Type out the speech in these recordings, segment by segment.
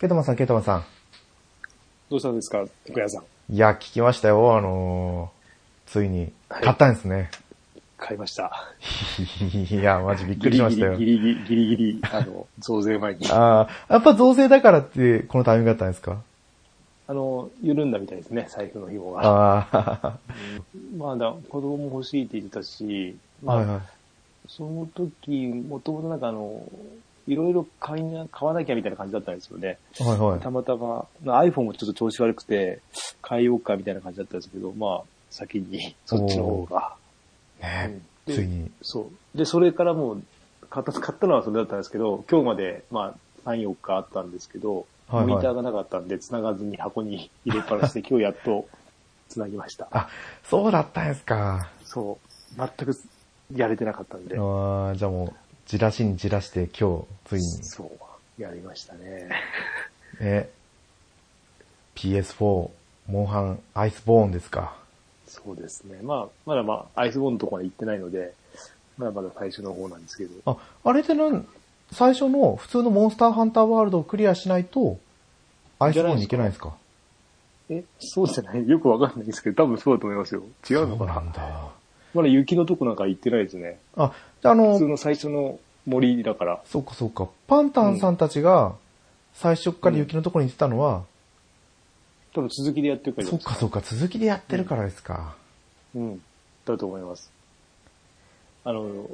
ケトマさん、ケトマさん。どうしたんですか、徳谷さん。いや、聞きましたよ、あのー、ついに。はい買ったんですね。買いました。いや、マジびっくりしましたよ。ギリ、ギリギリ、ギリギリ、あの、増税前に。ああ、やっぱ増税だからって、このタイミングだったんですか？あの、緩んだみたいですね、財布の紐が。ああ、まだ子供も欲しいって言ってたし、まあ、はいはい。その時、もともとなんかあの、いろいろ買いな、買わなきゃみたいな感じだったんですよね。はいはい。たまたま、な iPhone もちょっと調子悪くて、変えようかみたいな感じだったんですけど、まあ、先にそっちの方が。ねうんでついに。そう。で、それからもう、買った、買ったのはそれだったんですけど、今日まで、まあ、3、4日あったんですけど、はいはいモニターがなかったんで、繋がずに箱に 入れっぱなしで、今日やっと繋ぎました。あ、そうだったんですか。そう。全くやれてなかったんで、ああ、じゃあもう、じらしにじらして今日、ついに。そう。やりましたね。ね。PS4、モンハン、アイスボーンですか。そうですね。まあ、まだまあ、アイスボーンのとこまで行ってないので、まだまだ最初の方なんですけど。あ、あれってなん、最初の普通のモンスターハンターワールドをクリアしないと、アイスボーンに行けないんですか？え、そうじゃない？よくわかんないですけど、多分そうだと思いますよ。違うのかな？そうなんだ。まだ雪のとこなんか行ってないですね。あ、じゃああの普通、の最初の森だから。そうかそうか。パンタンさんたちが、最初から雪のところに行ってたのは、多分続きでやってるからですそっかそうか、続きでやってるからですか。うん。だと思います。あの、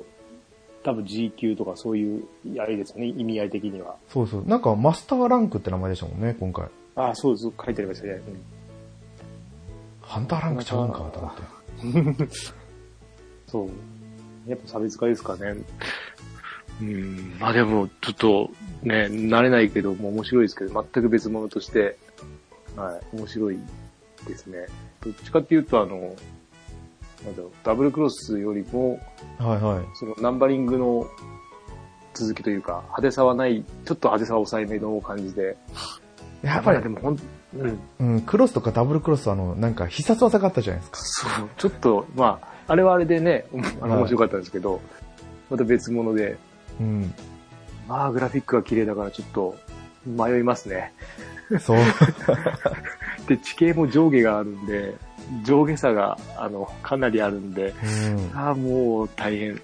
多分 G 級とかそういう、あれですよね、意味合い的には。そうそう。なんかマスターランクって名前でしたもんね、今回。ああ、そうです。書いてありましたね。ハンターランクちゃうんかと思って。そう。やっぱ差別化ですかね。うん。まあでも、ちょっと、ね、慣れないけど、もう面白いですけど、全く別物として、はい、面白いですね。どっちかっていうと、あの、なんだろう、ダブルクロスよりも、はいはい。そのナンバリングの続きというか、派手さはない、ちょっと派手さは抑えめの感じで。やっぱりで、もほん、うん。うん、クロスとかダブルクロスはあの、なんか必殺技があったじゃないですか。そう、ちょっと、まあ、あれはあれでね、あのはい面白かったんですけど、また別物で、うん。まあ、グラフィックが綺麗だからちょっと迷いますね。そう。で、地形も上下があるんで、上下差が、あの、かなりあるんで、うん。ああ、もう大変。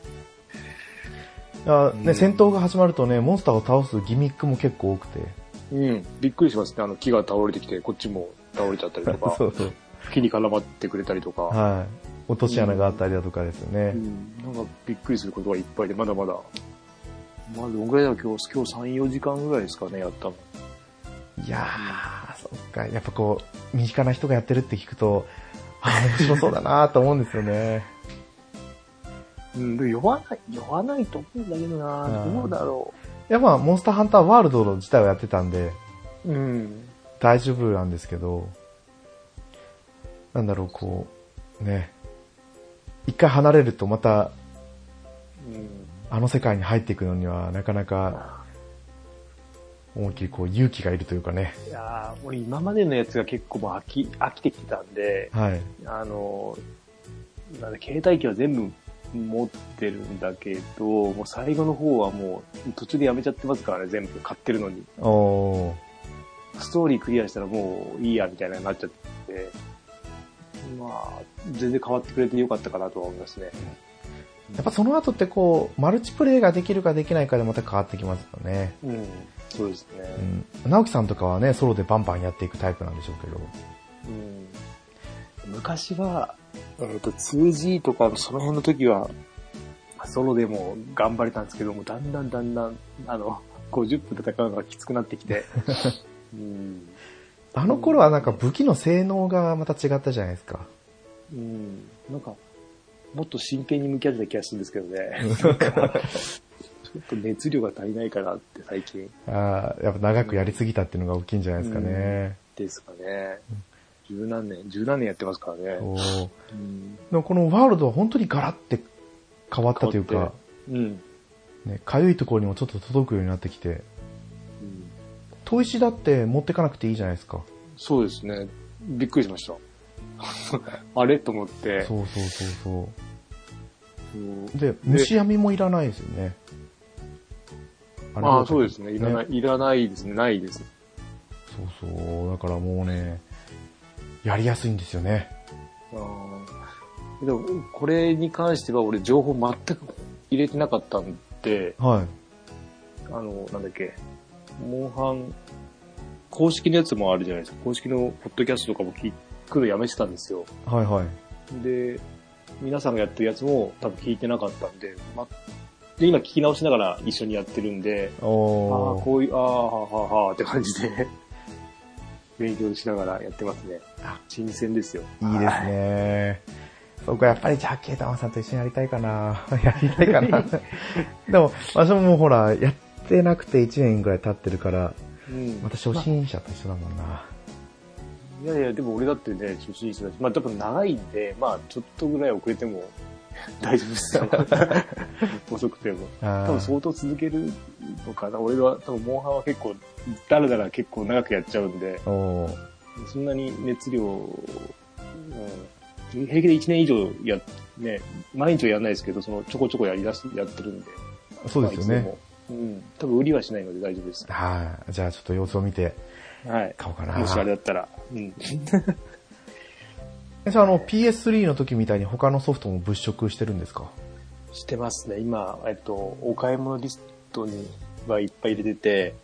あね、うん戦闘が始まるとね、モンスターを倒すギミックも結構多くて。うん。びっくりしますね。あの、木が倒れてきて、こっちも倒れちゃったりとか、そうそう。木に絡まってくれたりとか、はい。落とし穴があったりだとかですよねう。ん。なんかびっくりすることがいっぱいで、まだまだ。まあ、どんぐらいだろう今日、今日3、4時間ぐらいですかね、やったの。いやー、そっか。やっぱこう、身近な人がやってるって聞くと、あー面白そうだなと思うんですよね。うん、でも酔わない、酔わないと思うんだけどなうんどうだろいやまあ、モンスターハンターワールド自体はやってたんで、う。うん。大丈夫なんですけど、なんだろう、こう、ね。一回離れるとまた、うん。あの世界に入っていくのには、なかなか、思いっきりこう、勇気がいるというかね。いやーもう今までのやつが結構もう飽き、飽きてきてたんで、はい。あの、なんだ、携帯機は全部持ってるんだけど、もう最後の方はもう途中でやめちゃってますからね、全部買ってるのに。おー。ストーリークリアしたらもういいやみたいなになっちゃって、まあ、全然変わってくれてよかったかなとは思いますね。やっぱその後ってこう、マルチプレイができるかできないかでまた変わってきますよね。うん、そうですね。うん。直樹さんとかはね、ソロでバンバンやっていくタイプなんでしょうけど。うん、昔は、えっ、と、2G とかその辺の時は、ソロでも頑張れたんですけども、だんだんだんだん、あの、50分戦うのがきつくなってきて、うん、あの頃はなんか武器の性能がまた違ったじゃないですか。うん、なんか、もっと真剣に向き合ってた気がするんですけどね。なんかちょっと熱量が足りないかなって最近ああ、やっぱ長くやりすぎたっていうのが大きいんじゃないですかね。ですかね。十何年、十何年やってますからね。そう。うん。でもこのワールドは本当にガラって変わったというかうん。ね、かゆいところにもちょっと届くようになってきて、うん砥石だって持ってかなくていいじゃないですか。そうですね。びっくりしました。あれと思って。そうそうそうそそうう。で、虫網もいらないですよね。ああ、そうですね。いらない、いらないですね。ないです。そうそう。だからもうね、やりやすいんですよね。あーでも、これに関しては俺情報全く入れてなかったんで、はい。あの、なんだっけ、モンハン、公式のやつもあるじゃないですか。公式のポッドキャストとかも聞くのやめてたんですよ。はいはい。で、皆さんがやってるやつも多分聞いてなかったんで、ま、で、今聞き直しながら一緒にやってるんで、ああ。こういう、ああ、はあはあはあって感じで、勉強しながらやってますねあ。新鮮ですよ。いいですね。そこやっぱりじゃあ、ケイタマンさんと一緒にやりたいかな。やりたいかな。でも、私ももうほら、やってなくて1年ぐらい経ってるから、うん。また初心者と一緒だもんな。いやいや、でも俺だってね、初心者だし、まあ多分長いんで、まあちょっとぐらい遅れても 大丈夫ですよ。遅くても。多分相当続けるのかな。俺は多分モンハンは結構、だらだら結構長くやっちゃうんで、そんなに熱量、うん、平気で1年以上や、ね、毎日はやんないですけど、そのちょこちょこやり出す、やってるんで。そうですよね。うん。多分売りはしないので大丈夫です。はい。じゃあちょっと様子を見てはい。買おうかな。もしあれだったら。うん。え、じゃああの PS3 の時みたいに他のソフトも物色してるんですか？してますね。今、えっと、お買い物リストにはいっぱい入れてて、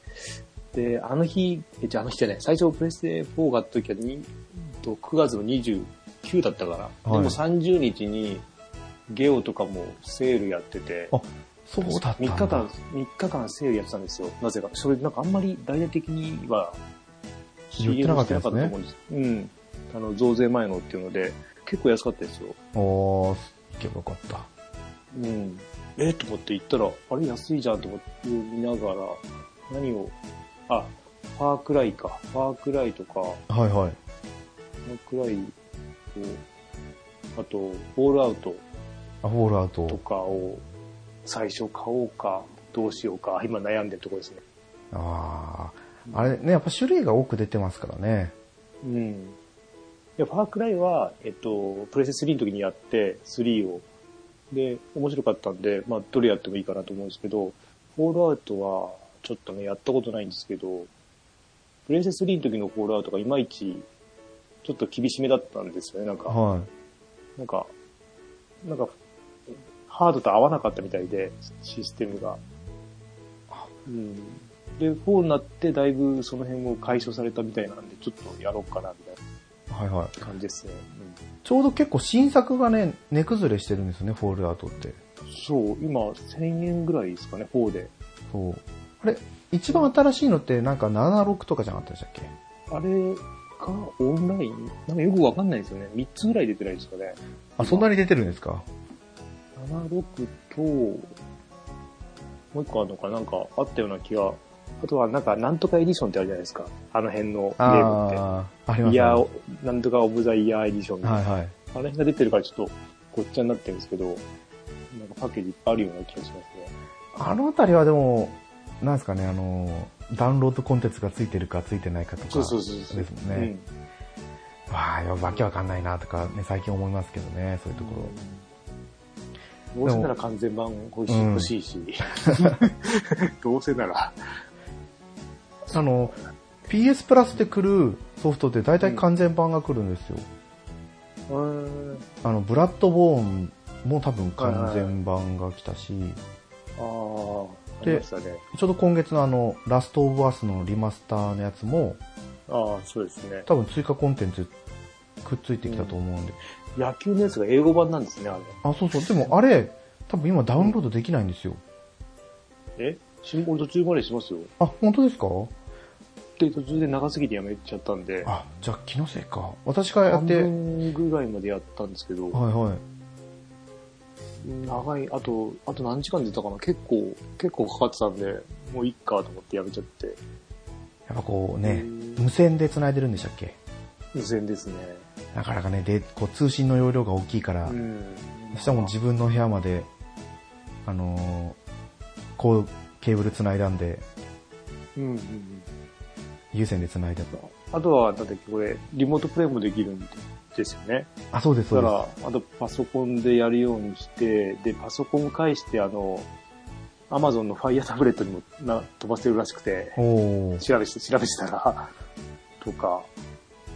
で、あの日、え、じゃああの日じゃない、最初プレステ4があった時はにと9月の29だったから、はいでも30日にゲオとかもセールやってて、あ、そうだったんだ。3日間、3日間セールやってたんですよ。なぜか。それなんかあんまり大々的には言ってなかったですねと思うんです。うん。あの、増税前のっていうので、結構安かったですよ。おー、行けばよかった。うん。えと思って行ったら、あれ安いじゃんと思って見ながら、何を、あ、ファークライか。ファークライとか、フはいはい。ァークライと、あと、フォールアウトあ、フォールアウとト。かを最初買おうか、どうしようか、今悩んでるところですね。あー。あれね、やっぱ種類が多く出てますからね。うん。いや、ファークライは、えっと、プレステ3の時にやって、3を。で、面白かったんで、まあ、どれやってもいいかなと思うんですけど、フォールアウトは、ちょっとね、やったことないんですけど、プレステ3の時のフォールアウトがいまいち、ちょっと厳しめだったんですよね、なんか。はなんか、なんか、ハードと合わなかったみたいで、システムが。うん。で、4になってだいぶその辺を解消されたみたいなんで、ちょっとやろうかな、みたいい。はいはい。な感じですね。ちょうど結構新作がね、値崩れしてるんですよね、フォールアウトって。うん、そう、今、1000円ぐらいですかね、4で。そう。あれ、一番新しいのってなんか76とかじゃなかったでしたっけ？あれがオンライン？なんかよくわかんないですよね。3つぐらい出てないですかね。あ、そんなに出てるんですか？76と、もう一個あるのかなんかあったような気が。あとはなんか、なんとかエディションってあるじゃないですか。あの辺のゲームって。あー、ありますイヤね。ー、なんとかオブザイヤーエディションみたいな。はいはい。あの辺が出てるからちょっとごっちゃになってるんですけど、なんかパッケージいっぱいあるような気がしますね。あのあたりはでも、なんですかね、あの、ダウンロードコンテンツがついてるかついてないかとか。そうそうそうそう。ですもんね。わあ、わけわかんないなとかね、最近思いますけどね、そういうところ。どうせなら完全版欲しい,、しいし。どうせなら。あの、PS プラスで来るソフトって大体完全版が来るんですよ。うーん。あの、ブラッドボーンも多分完全版が来たし、ああ、あでりましたね。ちょうど今月のあの、ラストオブアスのリマスターのやつも、ああ、そうですね。多分追加コンテンツくっついてきたと思うんで。野球のやつが英語版なんですね、あれ。あ、そうそう。でもあれ、多分今ダウンロードできないんですよ。え？新聞途中までしますよ。あ、本当ですか？で、途中で長すぎてやめちゃったんで、あ、じゃあ気のせいか。私がや半って、はい分ぐらいまでやったんですけど、はい。長い、あと、あと何時間出たかな結構、結構かかってたんで、もういっかと思ってやめちゃって。やっぱこうねう、ん無線で繋いでるんでしたっけ？無線ですね。なかなかね、で、こう通信の容量が大きいから、うん。そしたらもう自分の部屋まで、あのーこう、ケーブル繋いだんで、うんうんうん。有線で繋いで。あとは、だっけ、これ、リモートプレイもできるんですよね。あ、そうです、そだうでから、あとパソコンでやるようにして、で、パソコンを介して、あの、アマゾンの Fire タブレットにもな飛ばせるらしくて。調べして、調べてたら、とか、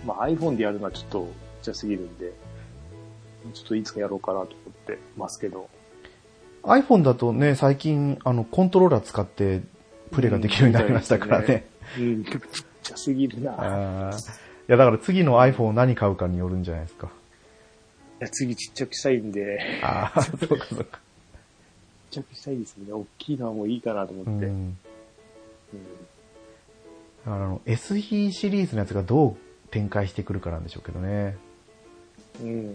まあ iPhone でやるのはちょっとちっちゃすぎるんで、ちょっといつかやろうかなと思ってますけど。iPhone だとね、最近、あの、コントローラー使ってプレイができるようになりましたからね。うん、ちっちゃすぎるな。いや、だから次の iPhone を何買うかによるんじゃないですか。や、次ちっちゃくしたいんで、ああ、そうかそうか。ちっちゃくしたいですね。大きいのはもういいかなと思って。うん。うんだからあの、SE シリーズのやつがどう展開してくるかなんでしょうけどね。うん。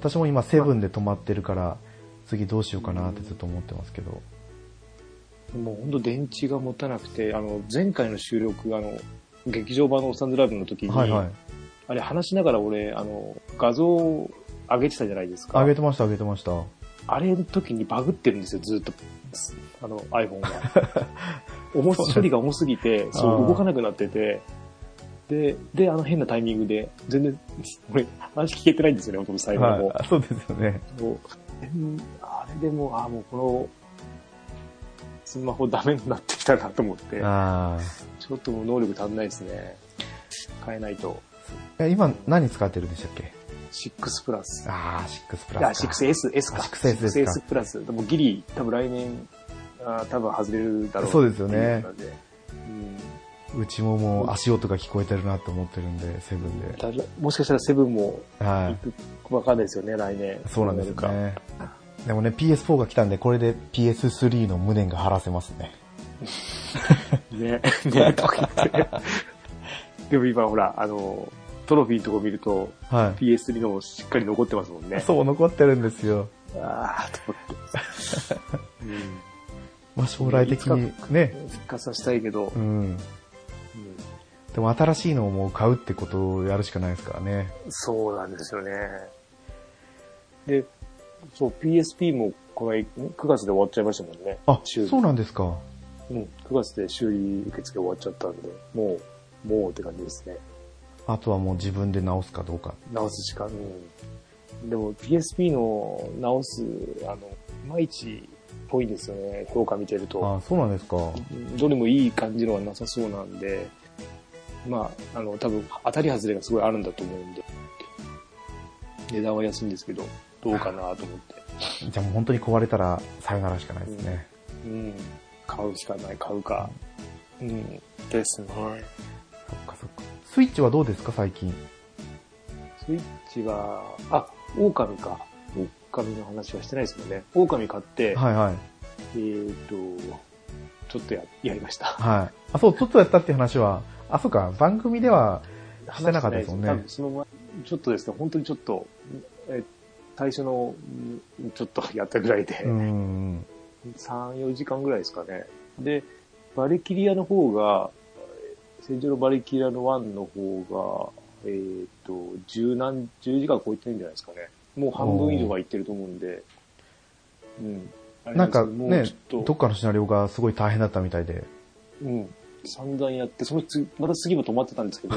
私も今セブンで止まってるから、次どうしようかなってずっと思ってますけど。もう本当電池が持たなくて、あの、前回の収録、あの、劇場版のオスタンズライブの時に、はいはい。あれ話しながら俺、あの、画像を上げてたじゃないですか。上げてました上げてました。あれの時にバグってるんですよ、ずっと。あの、iPhone が。重す、処理が重すぎて、そう、動かなくなってて、で、で、あの変なタイミングで、全然、俺、話聞けてないんですよね、ほとんど最後の方。はい。そうですよね。あれでもう、あ、もうこの、スマホダメになってきたなと思って、あちょっともう能力足んないですね。変えないと。あ。え今何使ってるんでしたっけ？6プラス。ああ、6プいや、ラスか。6S、S か。あ 6S ですか 6S プラス。でもギリ、多分来年、あー多分外れるだろう。そうですよねうのでうちももう足音が聞こえてるなと思ってるんで、セブンで。もしかしたらセブンもは行くわかんないですよね、来年。い。そうなんですよどなるね。でもね、PS4 が来たんで、これで PS3 の無念が晴らせますね。か。ね、ね、とか言って。でも今ほら、あの、トロフィーのとこ見ると、は PS3 のもしっかり残ってますもんい。ね。そう、残ってるんですよ。ああ、と思って。うん。まあ将来的にね、復活させたいけどう、ん。うんでも新しいのをもう買うってことをやるしかないですからね。そうなんですよね。で、そう、PSP もこの9月で終わっちゃいましたもんね。あ、そうなんですか。うん、9月で修理受付終わっちゃったんで、もう、もうって感じですね。あとはもう自分で直すかどうか。直すしか、うん。でも PSP の直す、あの、いまいちっぽいですよね、評価見てると。あ、そうなんですか。うんどれもいい感じのはなさそうなんで、まあ、あの、多分当たり外れがすごいあるんだと思うんで、値段は安いんですけど、どうかなと思って。じゃあもう本当に壊れたらさよならしかないですね。うん。買うしかない、買うか。うん。ですね。そっかそっか。スイッチはどうですか最近？スイッチは、あ、狼か。狼の話はしてないですもんね。狼買って、はいはい。えーと、ちょっとや、やりました。はい。あ、そう、ちょっとやったって話は、あ、そうか、番組ではしてなかったですもんね多分その前、ちょっとですね、本当にちょっと、え最初の、んちょっと やったぐらいで、うーん。3、4時間ぐらいですかね。で、バリキリアの方が、戦場のバリキリアの1の方が、えっ、と、十何、10時間超えてるんじゃないですかね。もう半分以上は行ってると思うんで、うん。なんかねどっかのシナリオがすごい大変だったみたいで。うん。散々やって、その次、また次も止まってたんですけど、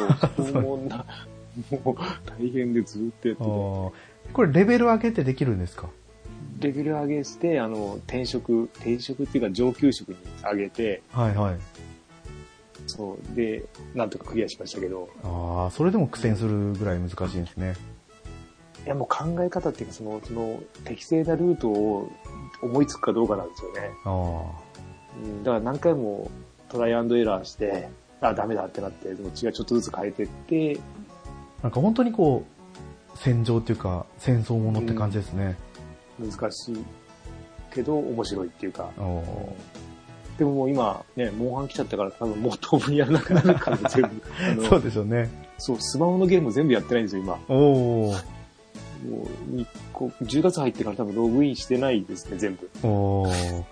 もうな、もう大変でずっとやってて、あーこれレベル上げてできるんですか？レベル上げして、あの、転職、転職っていうか上級職に上げて、はいはい。そう、で、なんとかクリアしましたけど、ああ、それでも苦戦するぐらい難しいんですね。いやもう考え方っていうか、その、その、適正なルートを思いつくかどうかなんですよね。あうん、だから何回もトライアンドエラーして、あ、ダメだってなって、でも違うちょっとずつ変えてって、あ。なんか本当にこう、戦場っていうか、戦争ものって感じですね。難しいけど面白いっていうか。でももう今、ね、モンハン来ちゃったから多分もう当分やらなくなるから全部。そうでしょうね。そう、スマホのゲーム全部やってないんですよ、今。もおーう、にこう10月入ってから多分ログインしてないですね、全部。おー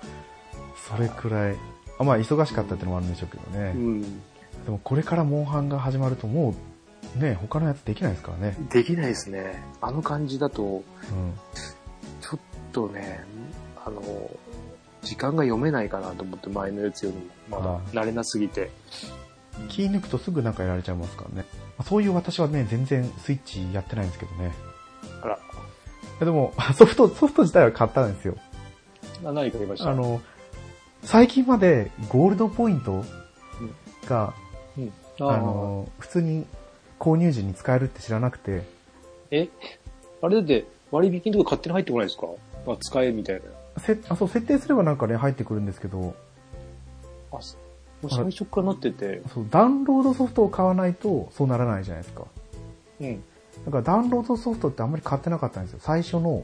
それくらい。あまあ、忙しかったってのもあるんでしょうけどね。うん。でもこれからモンハンが始まるともう、ね、他のやつできないですからね。できないですね。あの感じだと、うん。ちょっとね、あの、時間が読めないかなと思って、前のやつよりも。まあだ慣れなすぎて。気抜くとすぐなんかやられちゃいますからね。まあそういう私はね、全然スイッチやってないんですけどね。あら、でも、ソフト、ソフト自体は買ったんですよ。あ何か言いました？あの、最近までゴールドポイントがうんああの、普通に購入時に使えるって知らなくて、え？あれだって割引とか勝手に入ってこないですか？あ、使えみたいな。せあそう設定すればなんかね、入ってくるんですけど、あ、そもう最初からなってて。そうダウンロードソフトを買わないとそうならないじゃないですか。うん。だからダウンロードソフトってあんまり買ってなかったんですよ。最初の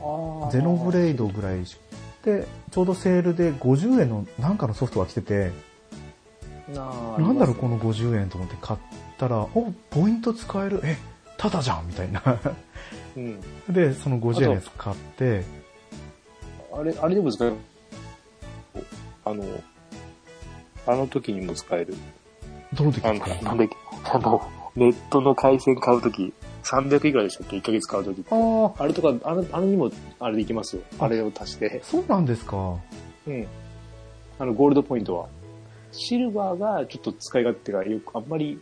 あゼノブレイドぐらいしで、ちょうどセールで50円のなんかのソフトが来てて、ななんだろうこの50円と思って買ったら、お、ポイント使える、え、ただじゃんみたいな。うん。で、その50円のやつ買って、あれ、あれでも使える？あの、あの時にも使える。どの時あの、ですかなんだっけ、あの、ネットの回線買うとき、300いくらでしたっけ ?1 ヶ月買うときって。ああ、あれとか、あの、あれにも、あれでいきますよ。あれを足して。そうなんですか。うん。あの、ゴールドポイントは。シルバーがちょっと使い勝手がよく、あんまり、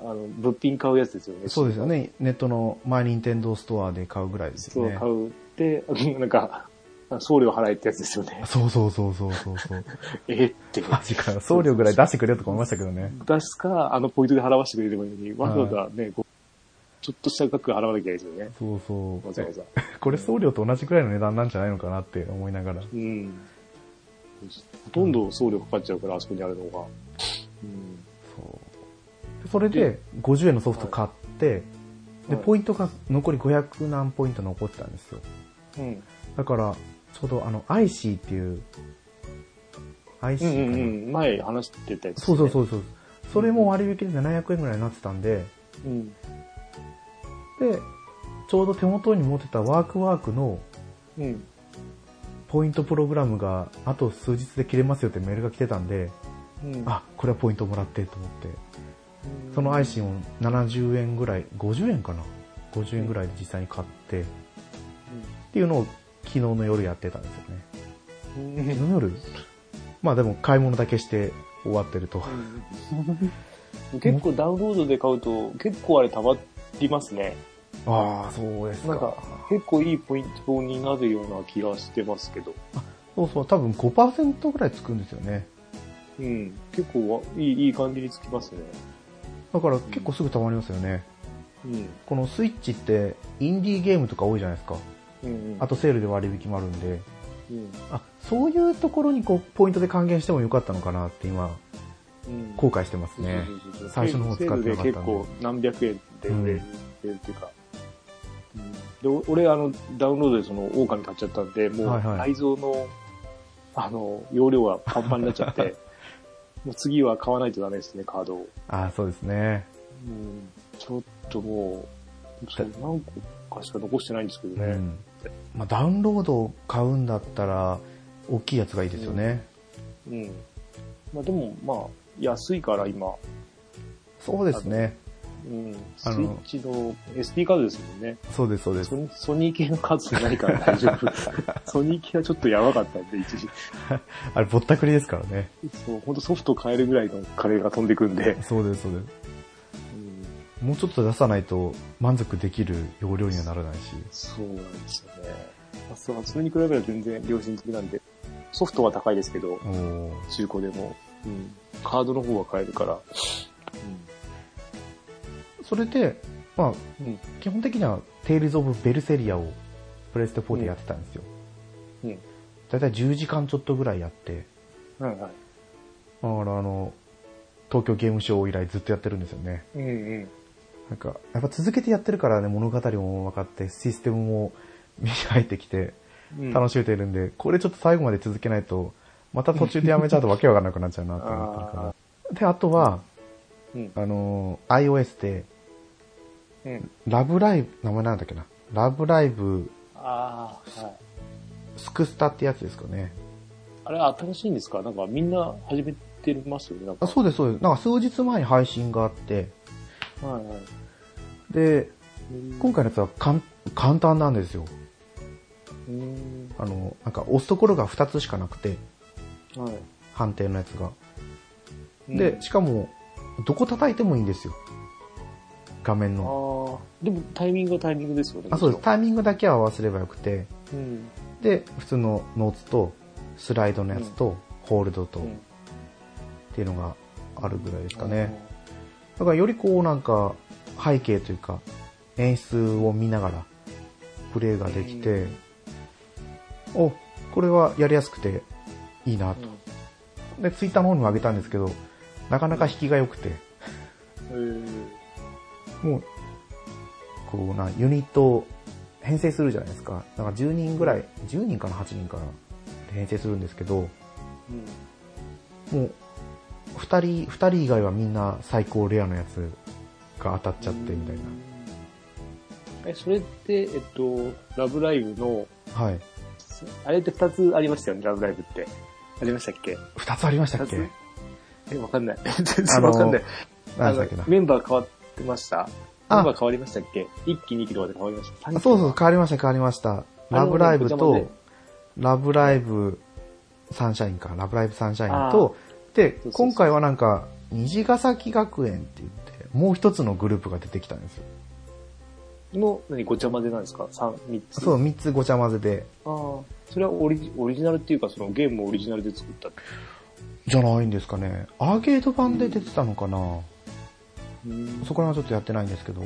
あの、物品買うやつですよね。そうですよ。ね。ネットのマイニンテンドーストアで買うぐらいですそう、よね。買うって、なんか、送料払えってやつですよね。そうそうそうそうそうそう。えって。マジかよ。送料ぐらい出してくれよとか思いましたけどね。出すか、あのポイントで払わせてくれればいいのに、わざわざね、こうちょっとした額払わなきゃいけないですよね。そうそう。わざわざ。これ送料と同じくらいの値段なんじゃないのかなって思いながら。うん。ほとんど送料かかっちゃうから、あそこにあるのが。うん。それで、50円のソフト買って、で、はいポイントが残り500何ポイント残ってたんですよ。うん。だから、ちょうどあの、IC っていう、IC かな、うんうんうん。前話してたやつ、そうそうそうそう。それも割引で700円ぐらいになってたんで、う。うん。で、ちょうど手元に持ってたワークワークのうん。ポイントプログラムがあと数日で切れますよってメールが来てたんで、うん。あ、これはポイントもらってと思って、その IC を70円ぐらい、50円かな ?50 円ぐらいで実際に買って、っていうのを昨日の夜やってたんですよね。うん。昨日の夜？まあでも買い物だけして終わってると。うん結構ダウンロードで買うと、結構あれ溜まりますね。ああ、そうですなんか、結構いいポイントになるような気がしてますけど。そうそう、多分5%ぐらいつくんですよね。うん。結構いい、いい感じにつきますね。だから結構すぐ溜まりますよね。うん。このスイッチってインディーゲームとか多いじゃないですか。うん、うん。あとセールで割引もあるんで、うん。あ、そういうところにこう、ポイントで還元してもよかったのかなって今、うん。後悔してますね。最初の方使ってなかったんで結構何百円で売れるっていうか。うんで、お俺、あの、ダウンロードでその、狼買っちゃったんで、もう、はいはい内蔵の、あの、容量がパンパンになっちゃって、もう次は買わないとダメですね、カードを。ああ、そうですね。うん。ちょっともう、何個かしか残してないんですけどね。うん。まあ、ダウンロードを買うんだったら、大きいやつがいいですよね。うん。まあでも、まあ、安いから今、そうですね。うん。スイッチの SD カードですもんね。そうです、そうですソ。ニソニー系のカードじゃないから大丈夫。ソニー系はちょっとやばかったんで、一時。あれ、ぼったくりですからね。そう、ほんとソフト買えるぐらいのカレーが飛んでくんで。そうです、そうです。うん、もうちょっと出さないと満足できる容量にはならないし。そうなんですよね。あそう、それに比べれば全然良心的なんで。ソフトは高いですけど、中古でも。うん。カードの方は買えるから。それで、まあ、うん。うん。基本的には、テイルズ・オブ・ベルセリアをプレステ4でやってたんですよ。うん。だいたい10時間ちょっとぐらいやって、はいはい。だからあの、東京ゲームショウ以来ずっとやってるんですよね。うんうん。なんか、やっぱ続けてやってるからね、物語も分かって、システムも身に入ってきて、うん楽しめてるんで、これちょっと最後まで続けないと、また途中でやめちゃうとわけわかんなくなっちゃうなと思ってるから。で、あとは、うん。あの、iOS で、うん。ラブライブ、名前なんだっけな。ラブライブああ、はい。スクスタってやつですかね。あれ新しいんですか？なんかみんな始めてます？よねなんかあそうです、そうです。なんか数日前に配信があって、はいはい。で、今回のやつは簡単なんですよ。あの、なんか押すところが2つしかなくて、はい。判定のやつが。うんで、しかも、どこ叩いてもいいんですよ。画面の。でもタイミングはタイミングですよね。あ、そうです。もタイミングだけは合わせればよくて、うん。で、普通のノーツと、スライドのやつと、ホールドと、っうん。ていうのがあるぐらいですかね。だからよりこうなんか背景というか演出を見ながらプレイができて、お、これはやりやすくていいなと。で、ツイッターの方にも上げたんですけど、なかなか引きが良くて、うん。もう、こうな、ユニットを編成するじゃないですか。だから10人ぐらい、10人かな、8人かな、で編成するんですけど、うん。もう、二人、二人以外はみんな最高レアのやつが当たっちゃってみたいえ、それって、えっと、ラブライブの、な。はい。あれって二つありましたよね、ラブライブって。ありましたっけ？二つありましたっけ？え、わかんない。全然わかんない。あの。メンバー変わってました？あメンバー変わりましたっけ ?1 期2期とかで変わりましたあそうそう、変わりました、変わりました。ラブライブとあのごちゃ混ぜ、ラブライブサンシャインか、ラブライブサンシャインと、で今回はなんか、虹ヶ崎学園って言って、もう一つのグループが出てきたんですよ。の、何、ごちゃ混ぜなんですか ?3、3つ。そう、三つごちゃ混ぜで、ああ。それはオリジオリジナルっていうか、そのゲームをオリジナルで作った。じゃないんですかね。アーケード版で出てたのかな、うんそこらはちょっとやってないんですけど、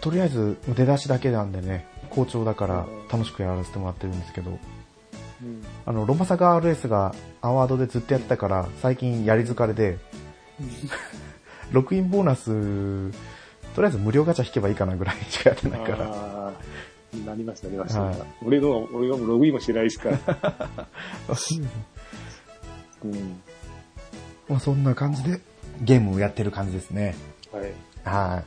とりあえず出だしだけなんでね、好調だから楽しくやらせてもらってるんですけど、うん。あの、ロマサガ RS がアワードでずっとやってたから、最近やり疲れで、ロックインボーナス、とりあえず無料ガチャ引けばいいかなぐらいしかやってないから。なりました、なりました。はい俺の、俺がもうログインもしてないですから。うん。まあそんな感じでゲームをやってる感じですね。はい。は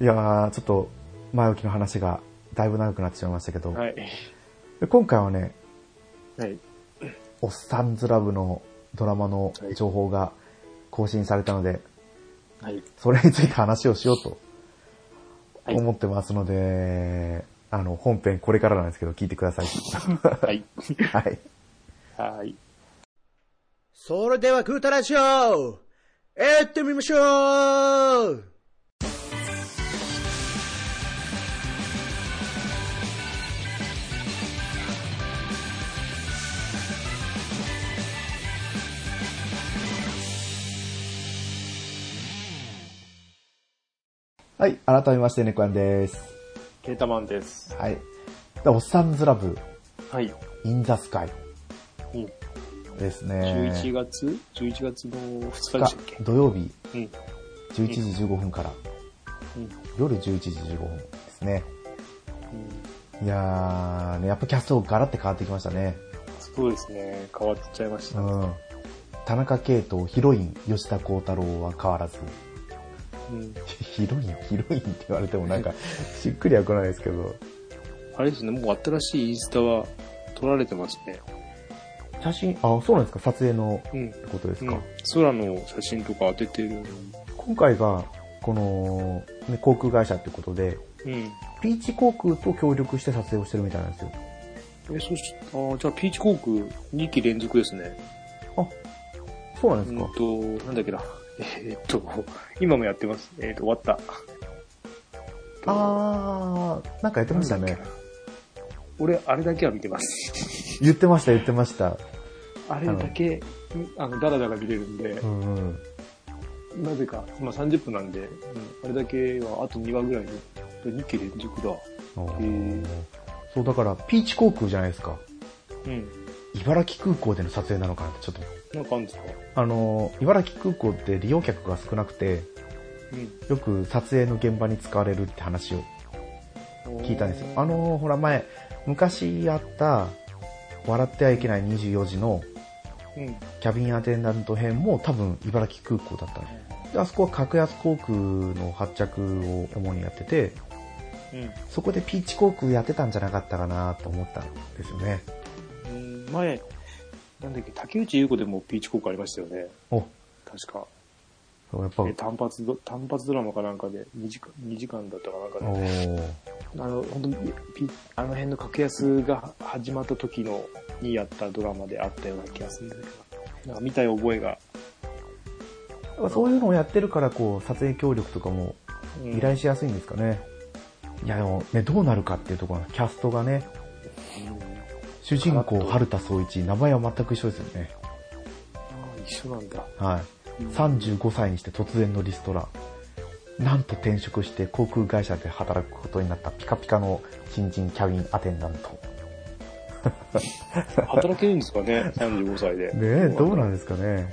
い。いやー、ちょっと前置きの話がだいぶ長くなってしまいましたけど、はい。で今回はね、はい。おっさんずラブのドラマの情報が更新されたので、はい。それについて話をしようとはい思ってますので、あの、本編これからなんですけど聞いてください。はい。はい。はい。それではグータラジオ行ってみましょうはい、改めまして、ネコヤンです。ケータマンです。はい。でおっさんずラブ、はい。インザスカイうん。ですね。11月 ?11 月の2日でしたっけ？土曜日、うん。11時15分から、うん。夜11時15分ですね。いやー、ね、やっぱキャストガラって変わってきましたね。そうですね。変わっちゃいました。うん。田中圭とヒロイン吉田鋼太郎は変わらず。うん。ヒロイン、ヒロインって言われてもなんか、しっくりは来ないですけど。あれですね、もう新しいインスタは撮られてますね。写真、あ、そうなんですか？撮影のうん。ことですか、うん、空の写真とか当ててる。今回が、この、ね、航空会社ってことで、うん。ピーチ航空と協力して撮影をしてるみたいなんですよ。え、そし、あーじゃあピーチ航空2期連続ですね。そうなんですか、うんと、なんだっけな。えーっと、今もやってます。えーっと、終わった。あー、なんかやってましたね。俺、あれだけは見てます。言ってました、言ってました。あれだけ、あの、ダラダラ見れるんでう、んうん。なぜか、まあ30分なんで、うん、あれだけはあと2話ぐらいで、2期連続だ。おーーそう、だから、ピーチ航空じゃないですか。うん。茨城空港での撮影なのかなって、ちょっと。なんかあるんですか？あの、茨城空港って利用客が少なくて、よく撮影の現場に使われるって話をうん。聞いたんですよ。あの、ほら前、昔やった、笑ってはいけない24時のうん。キャビンアテンダント編も多分茨城空港だったで、あそこは格安航空の発着を主にやってて、うん。そこでピーチ航空やってたんじゃなかったかなと思ったんですよね。うん前、なんだっけ、竹内優子でもピーチ航空ありましたよね。お、確か。やっぱ、え単発ド、単発ドラマかなんかで2時間、2時間だったかなんかおで、ーあの、本当にピあの辺の格安が始まった時の、にやったドラマであったような気がするんだけど、なんか見たい覚えが。そういうのをやってるから、こう、撮影協力とかもうん依頼しやすいんですかね。いやでもね、どうなるかっていうところのキャストがね、主人公、春田総一、名前は全く一緒ですよね。ああ、一緒なんだ。はい。35歳にして突然のリストラ。なんと転職して航空会社で働くことになったピカピカの新人キャビンアテンダント。働けるんですかね ?35 歳で。ねえ、どうなんですかね。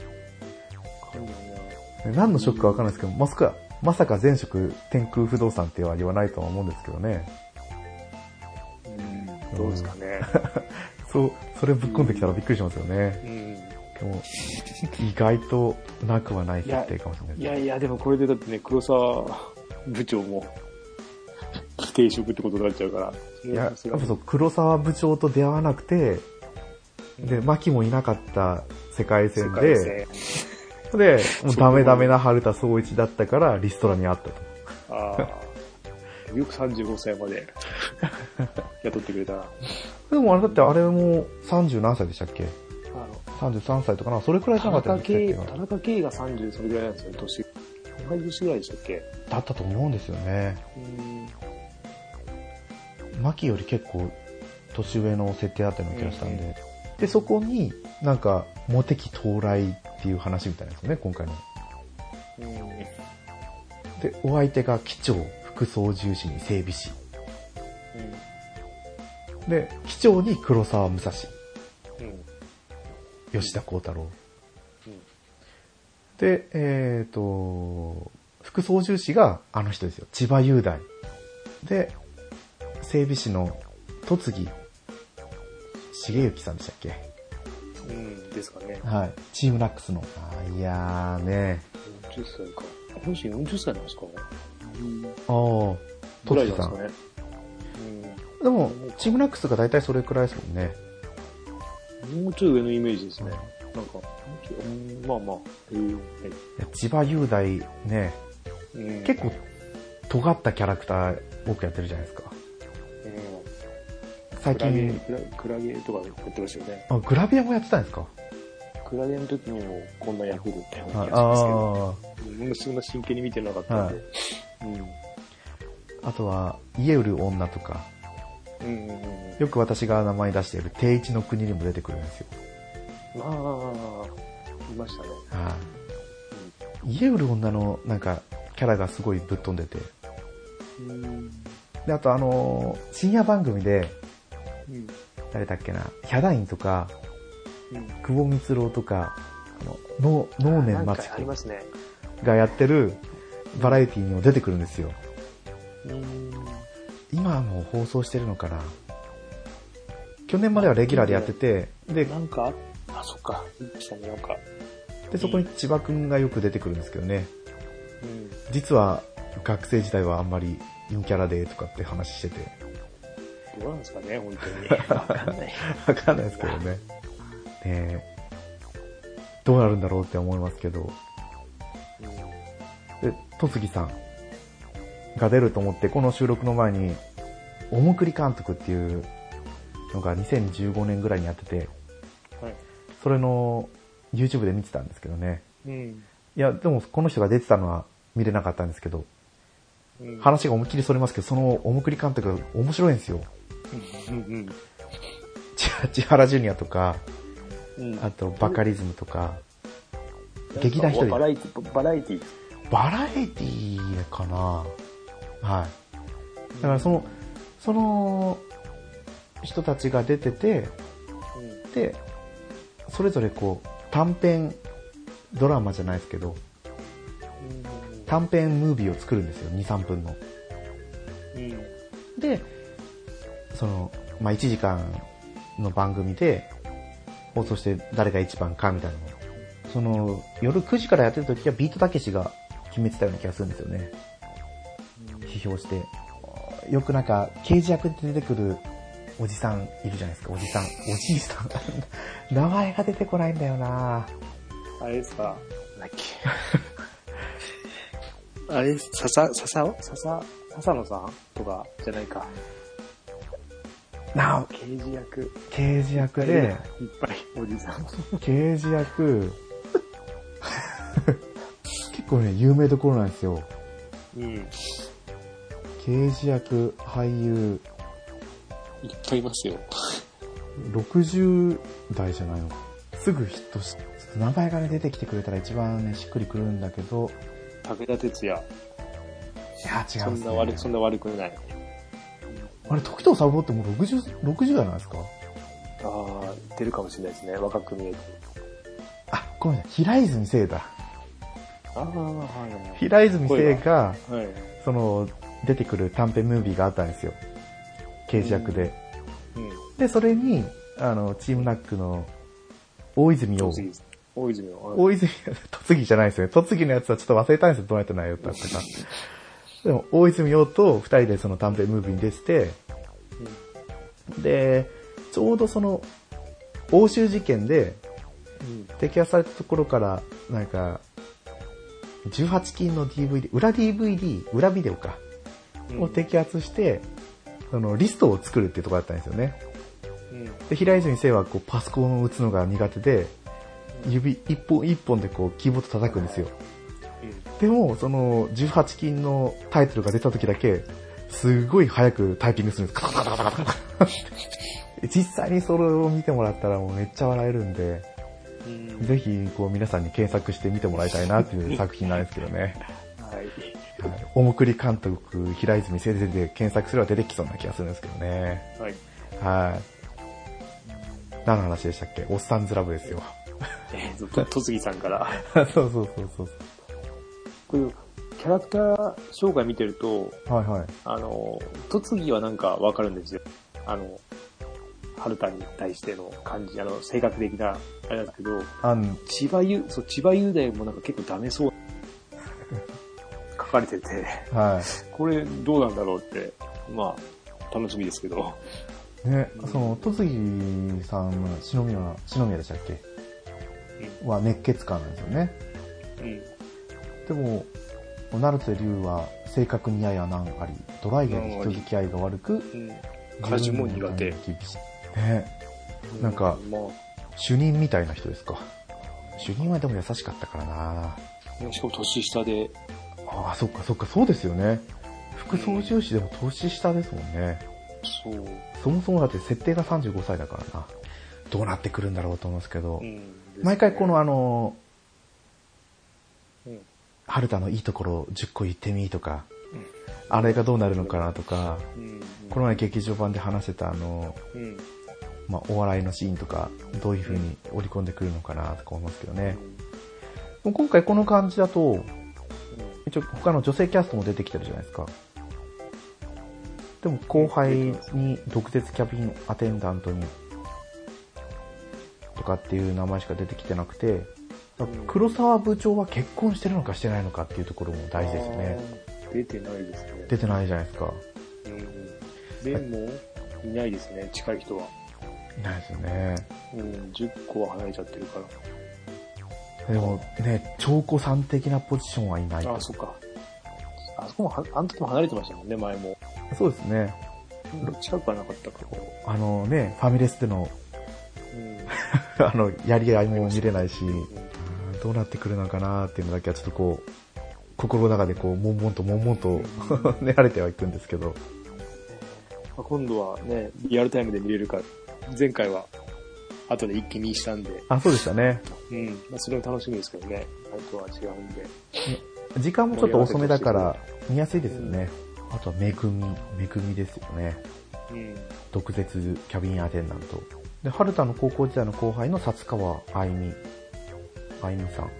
何のショックかわかんないですけど、まさか、まさか前職天空不動産っては言わないとは思うんですけどね。なうん。どうですかね。そう、それぶっ込んできたらびっくりしますよね。うん。でも意外となくはない設定かもしれないいやいや、でもこれでだってね、黒沢部長も、定職ってことになっちゃうから。いや、やっぱそう、黒沢部長と出会わなくて、で、牧もいなかった世界戦世界で、戦で、もうダメダメな春田総一だったからリストラにあったと。ああ。よく35歳まで 雇ってくれたな。でもあれだってあれも30何歳でしたっけ？?33 歳とかなそれくらいじゃなかった田中圭、でしたっけ田中圭が30それぐらいなんですよ、年。同じ年ぐらいでしたっけ？だったと思うんですよね。牧より結構年上の設定あったような気がしたんで。で、そこになんか、モテ期到来っていう話みたいなんですよね、今回の。で、お相手が機長、副操縦士に整備士。で、機長に黒沢武蔵、うん。吉田幸太郎。うん。で、えっ、と、副操縦士があの人ですよ。千葉雄大。で、整備士の戸次重幸さんでしたっけ？うん。ですかね。はい。チームナックスの。あーいやーね。40歳か。本心40歳なんですか？うん。あー、ぐらい戸次さん。ですかね。でも、チームナックスが大体それくらいですもんね。うん。もうちょい上のイメージですね。なんか、まあまあ。えーはい千葉雄大ね、うん結構尖ったキャラクター多くやってるじゃないですか。うん最近、クラゲ、とかやってましたよね。あ、グラビアもやってたんですか？クラゲの時にもこんな役だったようなあ気がしますけど。あうんそんな真剣に見てなかったんで。ー、あとは、家売る女とか、うん。うんよく私が名前出している定一の国にも出てくるんですよ。うん。ああ、いましたね。はい。家売る女のなんか、キャラがすごいぶっ飛んでて。うん。で、あとあのー深夜番組で、うん。誰だっけな、ヒャダインとか、うん。久保光郎とか、あの、の能年なんかマチコありますね。がやってるバラエティにも出てくるんですよ。うん。今はもう放送してるのかな？去年まではレギュラーでやってて、で、なんか、あ、そっか。言ってたね、なんか。でそこに千葉くんがよく出てくるんですけどね。うん。実は学生時代はあんまり陰キャラでとかって話してて。どうなんですかね、本当に。わかんない。わかんないですけどね。ねえどうなるんだろうって思いますけど。で、戸杉さんが出ると思って、この収録の前に、おもくり監督っていうのが2015年ぐらいにやってて、はい。それの YouTube で見てたんですけどね。うん。いや、でもこの人が出てたのは見れなかったんですけど、うん。話が思いっきりそれますけど、そのおもくり監督が面白いんですよ。うん。千原千原ジュニアとか、うん。あとバカリズムとか、劇団一人バラエティ、バラエティ？バラエティーかなはい。だからその、その人たちが出てて、で、それぞれこう、短編ドラマじゃないですけど、短編ムービーを作るんですよ、2、3分の。で、その、まあ、1時間の番組で放送して誰が一番かみたいなのその、夜9時からやってる時はビートたけしが決めてたような気がするんですよね。批評して。よくなんか、刑事役で出てくるおじさんいるじゃないですか、おじさん。おじいさん。名前が出てこないんだよなあれさ、なんだっけ。あれ、ささ、ささ、ささ、笹野さんとかじゃないか。なお、刑事役。刑事役いっで、ぱいおじさん。刑事役、結構ね、有名どころなんですよ。うん。刑事役、俳優、いっぱいいますよ。60代じゃないのすぐヒットし名前がね、出てきてくれたら一番ね、しっくりくるんだけど、武田鉄矢。いや、違うね。そんな悪く、そんな悪くない。あれ、時藤三郎ってもう60、60代なんですか？ああ、出るかもしれないですね。若く見えて。あ、ごめんなさい。平泉聖だ。平泉聖が、はい。その、出てくる短編ムービーがあったんですよ。刑事役で。うん。で、それに、あの、チームナックの、大泉洋。大泉。大泉の。大泉、栃木じゃないですよね。栃木のやつはちょっと忘れたんですよ。どうやって内容だったか。でも、大泉洋と二人でその短編ムービーに出てて、で、ちょうどその、欧州事件でうん。摘発されたところから、なんか、18金の DVD、裏 DVD、裏ビデオか、うん。を摘発して、そのリストを作るっていうところだったんですよね。うん。で、平泉聖はこうパソコンを打つのが苦手で、指一本一本でこうキーボード叩くんですよ。でも、その18金のタイトルが出た時だけ、すごい早くタイピングするんです。カタカタカタカタカタ実際にそれを見てもらったらもうめっちゃ笑えるんで、うん。ぜひこう皆さんに検索して見てもらいたいなっていう作品なんですけどね。はい。はいおもくり監督、平泉聖で検索すれば出てきそうな気がするんですけどね。はい。はい。何の話でしたっけ？おっさんずラブですよ。えーと、とつぎさんから。そうそうそうそう。これ、キャラクター紹介見てると、はいはい。あの、とつぎはなんかわかるんですよ。あの、はるたに対しての感じ、あの、性格的な、あれなんですけど、あん、千葉雄、そう、千葉雄大もなんか結構ダメそう。書かれてて、はい。これどうなんだろうって、まあ、楽しみですけど。ね、その、戸次さんの篠宮、篠宮でしたっけ？は熱血感なんですよね。うん。でも、成瀬龍は性格にやや難あり、ドライで人付き合いが悪く、うん。家事も苦手。厳しい。ね、なんかま主任みたいな人ですか。主任はでも優しかったからなあ、しかも年下で、ああ、そっかそっか、そうですよね。副操縦士でも年下ですもんね。そう。そもそもだって設定が35歳だからな。どうなってくるんだろうと思うんですけど、うん。毎回このあの、うん、春田のいいところ10個言ってみとか、あれがどうなるのかなとか、うん。この前劇場版で話してたあの、うん。まあ、お笑いのシーンとか、どういう風に織り込んでくるのかなとか思いますけどね。もう今回この感じだと、一応他の女性キャストも出てきてるじゃないですか。でも後輩に毒舌キャビンアテンダントに、とかっていう名前しか出てきてなくて、黒沢部長は結婚してるのかしてないのかっていうところも大事ですよね。出てないですね。出てないじゃないですか。うん。でも、いないですね、近い人は。いないですよね。うん、10個は離れちゃってるから。でもね、長子さん的なポジションはいない。ああ、そっか。あそこもは、あの時も離れてましたもんね、前も。そうですね。近くはなかったかあのね、ファミレスでの、ら。うん。あの、やり合いも見れないし、どうなってくるのかなっていうのだけはちょっとこう、心の中でこう、悶々と悶々と 練られてはいくんですけど。まあ今度はね、リアルタイムで見れるから、前回は後で一気見したんで、あ、そうでしたね。うん。まあ、それも楽しみですけどね。あとは違うんで。時間もちょっと遅めだから、見やすいですよね。あとは、めぐみ、めぐみですよね。うん。毒舌キャビンアテンダント。で、春田の高校時代の後輩の薩川あいみ。あいみさん。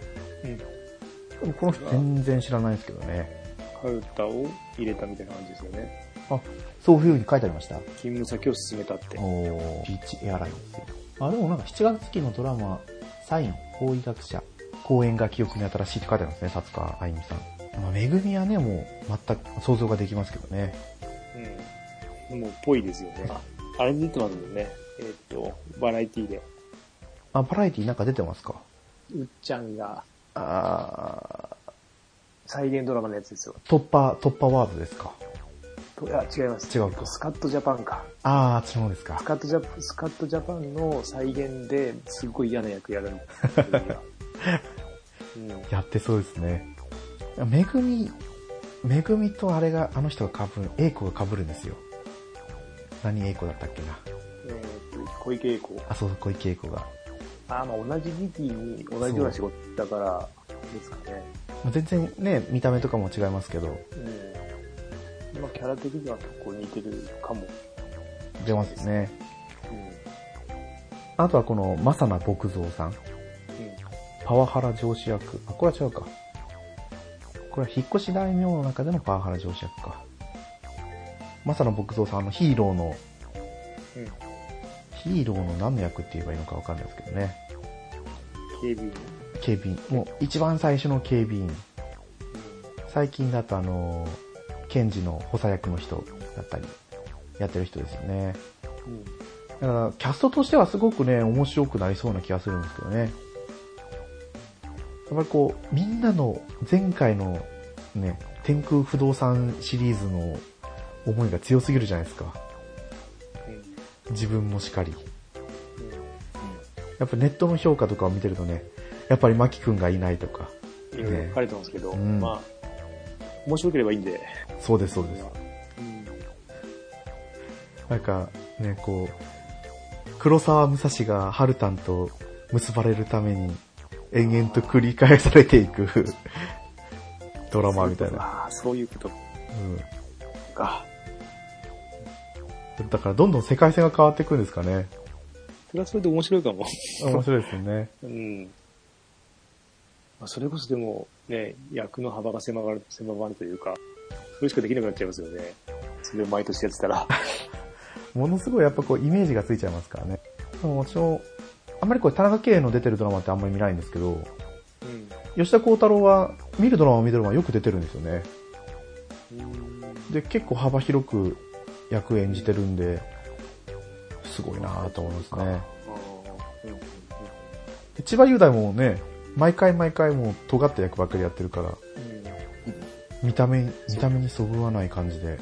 うん。この人全然知らないですけどね。カルタを入れたみたいな感じですよね。あ、そういう風に書いてありました？勤務先を進めたって。おー、ピーチエアラインですよ。あ、でもなんか7月期のドラマ、サイン、法医学者、公演が記憶に新しいって書いてありますね、薩川あいみさん。まあ、めぐみはね、もう全く想像ができますけどね。うん。もう、ぽいですよね。あれ出てますもんね。えーっと、バラエティで。あ、バラエティなんか出てますか？うっちゃんが、あ再現ドラマのやつですよ。ー、突破、突破ワードですか？いや、違います。違うか？スカットジャパンか。あー、あっちの方ですかス。カットジャパン、スカットジャパンの再現ですっごい嫌な役やるんですよ。うん。やってそうですね。めぐみ、めぐみとあれが、あの人が被る、A 子が被るんですよ。何 A 子だったっけな？えーっと、小池栄子。あ、そう、小池栄子が。あ、まあ同じ時期に同じような仕事だから、ですかね。全然ね、見た目とかも違いますけど、うん。まあキャラ的には結構似てるかも。出ますね。うん。あとはこの、マサナ牧蔵さん。パワハラ上司役。あ、これは違うか。これは引っ越し大名の中でのパワハラ上司役か。マサナ牧蔵さん、あのヒーローの、うん。うん。ヒーローの何の役って言えばいいのかわかんないですけどね。警備員。警備員。もう一番最初の警備員。最近だとあの、検事の補佐役の人だったり、やってる人ですよね。うん。だから、キャストとしてはすごくね、面白くなりそうな気がするんですけどね。やっぱりこう、みんなの前回のね、天空不動産シリーズの思いが強すぎるじゃないですか。うん。自分もしかり。うん。やっぱネットの評価とかを見てるとね、やっぱりマキ君がいないとか。いろいろ書かれてますけど、うんまあ、面白ければいいんで。そうです、そうです。うん。なんか、ね、こう、黒沢武蔵がハルタンと結ばれるために、延々と繰り返されていく ドラマみたいな。ああ、そういうことか。うん。だからどんどん世界線が変わっていくんですかね。それはそれで面白いかも。面白いですよね。うん。まあ、それこそでも、ね、役の幅が狭まる、狭まるというか、それしかできなくなっちゃいますよね。それを毎年やってたら。ものすごいやっぱこうイメージがついちゃいますからね。でももちろん、あんまりこう田中圭の出てるドラマってあんまり見ないんですけど、うん。吉田幸太郎は見るドラマを見るドラマよく出てるんですよね。うんで、結構幅広く役演じてるんで、すごいなぁと思いますね。千葉雄大もね、毎回毎回もう尖った役ばっかりやってるから、うん見た目、見た目にそぐわない感じで。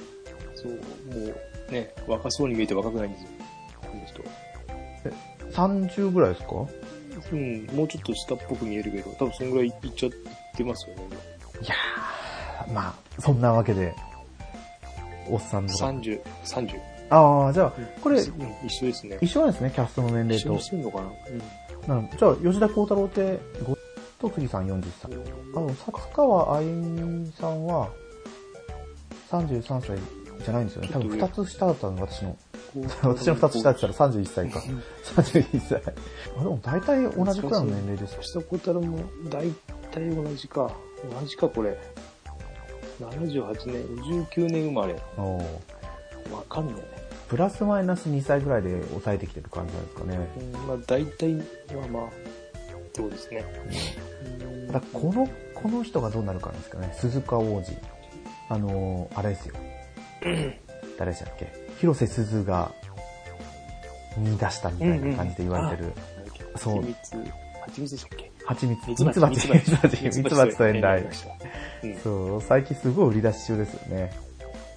そう、もう、ね、若そうに見えて若くないんですよ。この人。30ぐらいですか？うん、もうちょっと下っぽく見えるけど、多分そんぐらいいっちゃってますよね。いやー、まあ、そんなわけで、おっさんとか。30、30。ああ、じゃあ、これ、うん一緒ですね。一緒なんですね、キャストの年齢と一緒に。してんのかな？なるじゃあ、吉田幸太郎って、ごと杉さん40歳。あの、薩川あゆみさんは、33歳じゃないんですよね。多分2つ下だったの、私の。うん。私の2つ下って言ったら31歳か。うん31歳。あ、でも大体同じくらいの年齢ですよ。下小太郎も大体同じか。同じか、これ。78年、19年生まれ。おーわかんねプラスマイナス2歳ぐらいで抑えてきてる感じなんですかね。え。うん、まあ大体はまあ、そうですね。だこの、この人がどうなるかなんですかね。鈴鹿王子。あのー、あれですよ。誰でしたっけ広瀬すずが見出したみたいな感じで言われてる。そう蜂蜜、蜂蜜でしたっけ蜂蜜。蜜蜜蜂。蜜蜂。蜜蜂と遠雷。うんそう、最近すごい売り出し中ですよね。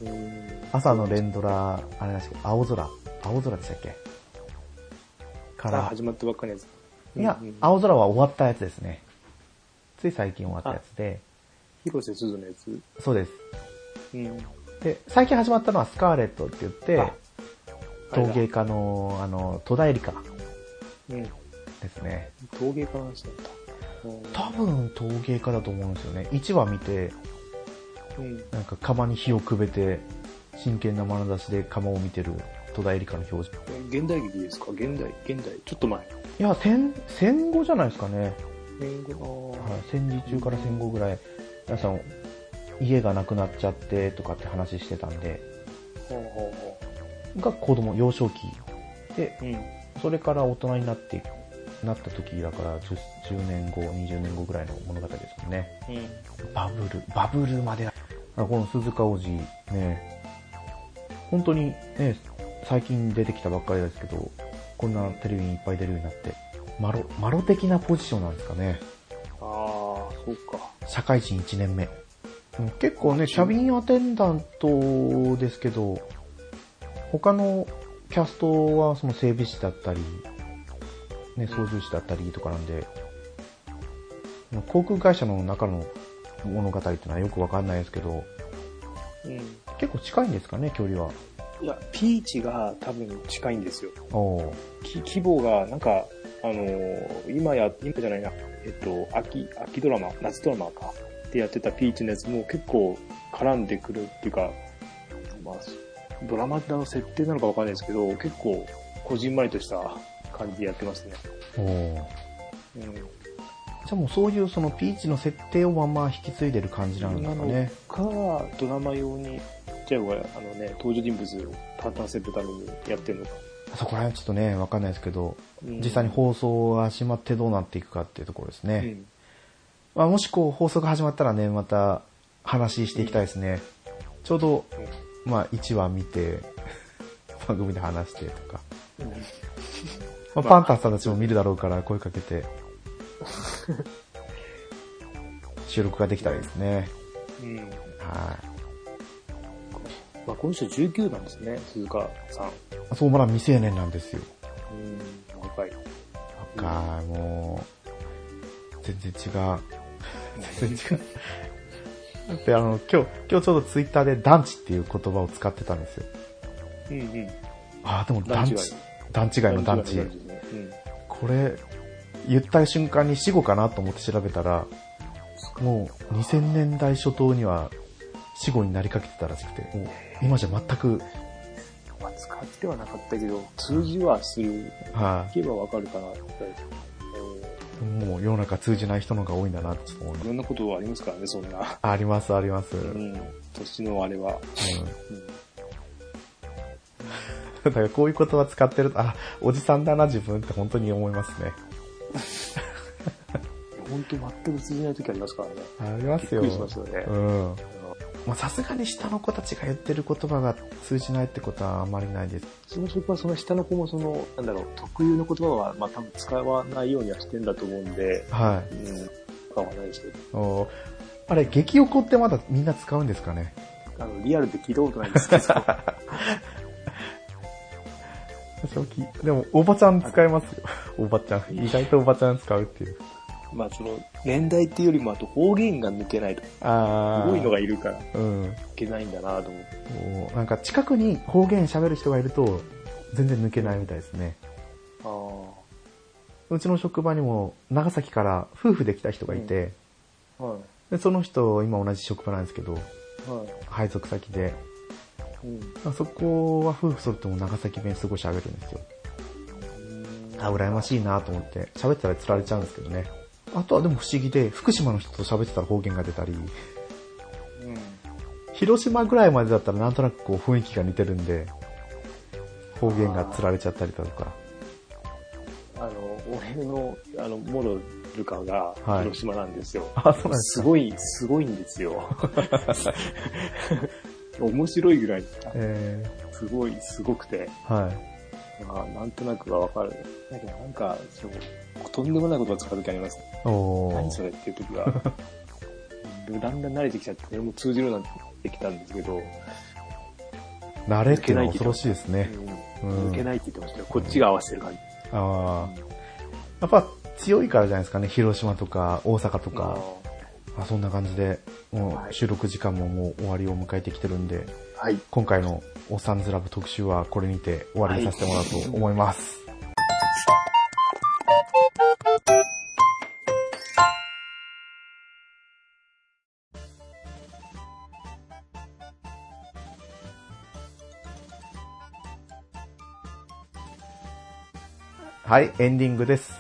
うん朝の連ドラ、あれらしい、青空。青空でしたっけから、あ始まったばっかりのやつ。いや青空は終わったやつですね。つい最近終わったやつで、広瀬すずのやつ？そうです。うん。で、最近始まったのはスカーレットって言ってあ、陶芸家の、あの、戸田恵梨香うん。ですね。陶芸家の話だった。多分陶芸家だと思うんですよね。1話見て、うん。なんか釜に火をくべて、真剣な眼差しで釜を見てる戸田恵梨香の表情。現代劇ですか？現代、現代。ちょっと前。いや、戦、戦後じゃないですかね。年後の、はい、戦時中から戦後ぐらい、皆さん、家がなくなっちゃってとかって話してたんで、ほうほうほが子供、幼少期。で、う。うん。それから大人になって、なった時だから 10, 10年後、20年後ぐらいの物語ですもんね。うん。バブル、バブルまで、あこの鈴鹿王子ね、本当にね、最近出てきたばっかりですけど、こんなテレビにいっぱい出るようになって、マロ、マロ的なポジションなんですかね。ああ、そうか。社会人1年目。うん結構ね、キャビンアテンダントですけど、他のキャストはその整備士だったり、ね、操縦士だったりとかなんで、航空会社の中の物語っていうのはよくわかんないですけど、うん。結構近いんですかね、距離は。いや、ピーチが多分近いんですよ。おーき規模が、なんか、ああの、今や、今じゃないな、えっと、秋、秋ドラマ、夏ドラマか、でやってたピーチのやつも結構絡んでくるっていうか、まあ、ドラマの設定なのかわかんないですけど、結構、こじんまりとした感じでやってますね。おーうん。じゃあもうそういうそのピーチの設定をまんま引き継いでる感じなんですかね。か、ドラマ用に、じゃあ、あのね、登場人物を立たせるためにやってるのか。そこら辺ちょっとね、わかんないですけど、うん実際に放送が始まってどうなっていくかっていうところですね。うん。まあ、もしこう放送が始まったらね、また話していきたいですね。ちょうど、まあ1話見て、番組で話してとか。うんまあ、パンタンさんたちも見るだろうから声かけて、収録ができたらいいですね。うん。はい。まあ、この人19なんですね、鈴鹿さん。そう、まだ未成年なんですよ。うん、若い。若い、もう、全然違う。全然違う。だってあの、今日、今日ちょうどツイッターで団地っていう言葉を使ってたんですよ。うんうん。ああ、でも団地。段違いの団地。ねうん。これ、言った瞬間に死後かなと思って調べたら、もう2000年代初頭には死後になりかけてたらしくて、今じゃ全く、まあ、使ってはなかったけど、通じはする。は聞けばわかるかなって。い、もう世の中通じない人の方が多いんだなって思います。いろんなことありますからね、そんな。あります、あります。ううん。ん。年のあれは。だからこういう言葉使ってると、あ、おじさんだな自分って本当に思いますね。本当全く通じない時ありますからね。ありますよ。びっくりしますよね。うん。まあさすがに下の子たちが言ってる言葉が通じないってことはあんまりないです。その職はその下の子もその、なんだろう、特有の言葉は、まあ多分使わないようにはしてんだと思うんで、はうん、使わないですけど。あれ、激おこってまだみんな使うんですかね？あの、リアルで聞いたことないんですけど。でも、おばちゃん使いますよ。おばちゃん。意外とおばちゃん使うっていう。まあその、年代っていうよりもあと方言が抜けないと、すあー。ごいのがいるから、うん。抜けないんだなと思って。なんか近くに方言喋る人がいると、全然抜けないみたいですね。あうちの職場にも長崎から夫婦で来た人がいて、あ。はい。でその人、今同じ職場なんですけど、はい。配属先で、うん。そこは夫婦揃っても長崎弁すごい喋るんですよ。あ、羨ましいなと思って、喋ったら釣られちゃうんですけどね。あとはでも不思議で、福島の人と喋ってたら方言が出たり、うん。広島ぐらいまでだったらなんとなくこう雰囲気が似てるんで、方言が釣られちゃったりだとか。あの、俺の、あの、モドルカがはい広島なんですよ。あ、そうなんですか？すごい、すごいんですよ。面白いぐらい、えすごい、すごくて、ー、はい。まあ、なんとなくはわかる。だけどなんか、そう、とんでもないことを使うときあります。おー。何それっていうときが。だんだん慣れてきちゃって、俺も通じるようになってきたんですけど、慣れっていうのは恐ろしいですね。うん、抜けないって言ってましたよ。こっちが合わせてる感じ。ああ。やっぱ強いからじゃないですかね。広島とか大阪とか。あそんな感じで、もはいう収録時間ももう終わりを迎えてきてるんで、はい。今回のおっさんずラブ特集はこれにて終わりにさせてもらおうと思います。はい、エンディングです。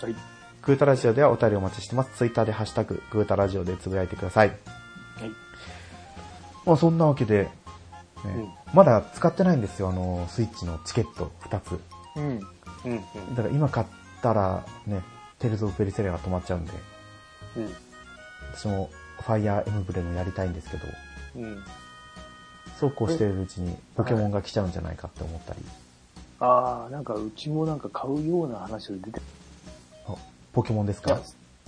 はい。グータラジオではお便りお待ちしてます。ツイッターでハッシュタグ、グータラジオでつぶやいてください。はい。まあそんなわけで、ねうんまだ使ってないんですよ、あの、スイッチのチケット2つ。うん。うん。うん。だから今買ったらね、テルズ・オブ・ペリセレが止まっちゃうんで、うん。私もファイアーエムブレムやりたいんですけど、うん。そうこうしてるうちにポケモンが来ちゃうんじゃないかって思ったり、ああ、なんかうちもなんか買うような話が出てあポケモンですか？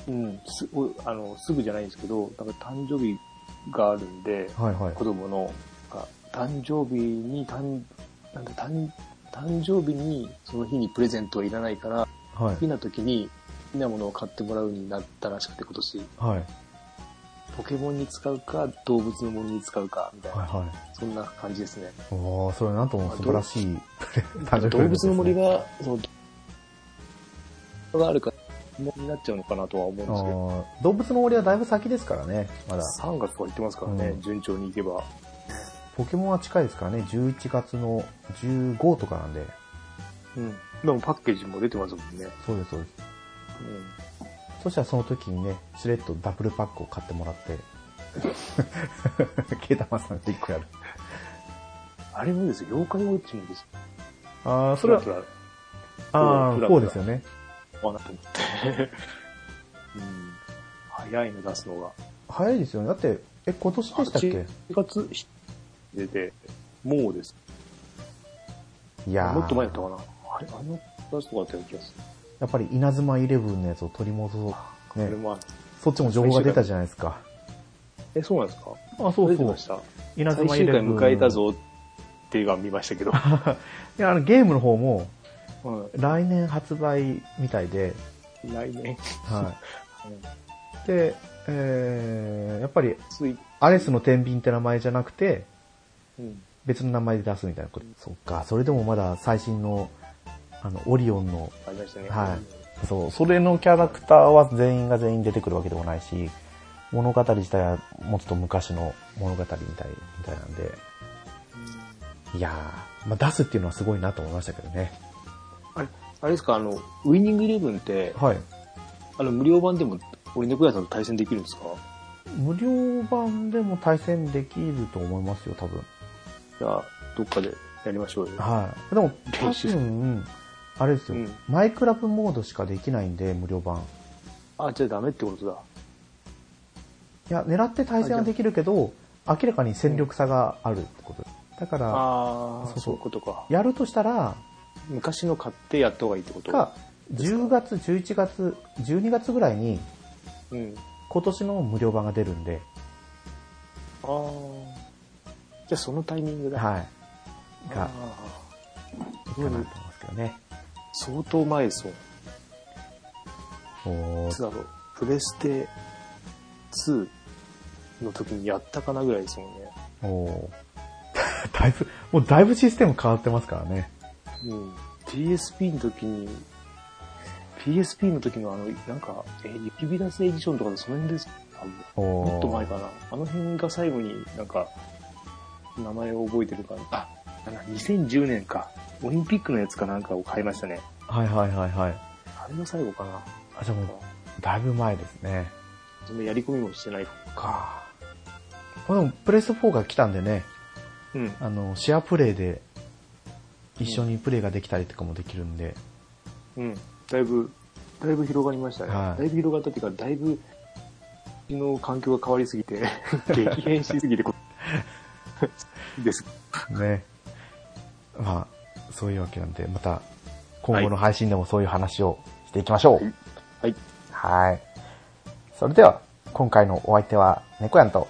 うん、すおあのすぐじゃないんですけど、なんか誕生日があるんで、はいはい子。供の、が誕生日に、誕なんだ誕誕生日にその日にプレゼントはいらないから、はい好き。な時に好きなものを買ってもらうになったらしくて今年、はい。ポケモンに使うか動物のものに使うかみたいな、はいはい。そんな感じですね。おー、それなんとも素晴らしい誕生日プレゼントですね動物の森が、そのがあるから、もうになっちゃうのかなとは思うんですけど。動物の森はだいぶ先ですからね、まだ。3月とか言ってますからね、うん順調にいけば。ポケモンは近いですからね、11月の15とかなんで。うん。でもパッケージも出てますもんね。そうです、そうです。うん。そしたらその時にね、しれっとダブルパックを買ってもらって、ケータマさんで1個やる。あれもですよ、妖怪ウォッチもです。ああ、それはああ、こうですよね。らわなと思って。うん。早いの出すのが。早いですよね。だって、え、今年でしたっけ？8月出て、もうです。いやーもっと前だったかな。あれ、あの出すとかあったような気がする。やっぱり稲妻イレブンのやつを取り戻そう。ね、そっちも情報が出たじゃないですか。え、そうなんですか？あ、そうそう。稲最終回妻イレブン。迎えた。ぞっていうのは見ましたけど。いや、あの、ゲームの方も、う来年発売みたいで、ん。来年。はい。で、えー、やっぱり、アレスの天秤って名前じゃなくて、うん。別の名前で出すみたいなこと。そっか、それでもまだ最新の、あの、オリオンの、ね。はいそう、それのキャラクターは全員が全員出てくるわけでもないし、物語自体はもうちょっと昔の物語みたい、みたいなんで、いやー、まあ、出すっていうのはすごいなと思いましたけどね。あれ、あれですか、あの、ウィニングイレブンって、はい。あの、無料版でも、俺猫屋さんと対戦できるんですか？無料版でも対戦できると思いますよ、多分。じゃあ、どっかでやりましょうよ。はい。でも、多分、あれですよ、うんマイクラブモードしかできないんで、無料版。あ、じゃあダメってことだ。いや、狙って対戦はできるけど、明らかに戦力差があるってこと。だから、ああ、そうそうそういうことか。やるとしたら、昔の買ってやった方がいいってこと？か、10月、11月、12月ぐらいに、うん。今年の無料版が出るんで、ああ。じゃあそのタイミングだ。はい。が、あいいかなと思いますけどね。ー相当前ですもん。おーいつだろう。プレステ2の時にやったかなぐらいですもんね。おー だいぶ、もうだいぶシステム変わってますからね。うん。PSP の時に、PSP の時のあの、なんか、えー、雪ビダスエディションとかでその辺です多もっと前かな。あの辺が最後になんか、名前を覚えてるかな。あ、なんだ2010年か。オリンピックのやつかなんかを買いましたね。はいはいはいはい。あれが最後かな。あ、じゃあもう、だいぶ前ですね。そんなやり込みもしてない。か。このプレス4が来たんでね、うん。あの、シェアプレイで、一緒にプレイができたりとかもできるんで、うん。だいぶ、だいぶ広がりましたね。はいだいぶ広がったっていうか、だいぶ、うちの環境が変わりすぎて、激変しすぎてこ、です。ね。まあ、そういうわけなんで、また、今後の配信でもそういう話をしていきましょう。はい。はい。それでは、今回のお相手は、猫やんと、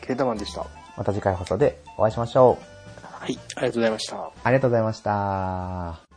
ケータマンでした。また次回放送でお会いしましょう。はい。ありがとうございました。ありがとうございました。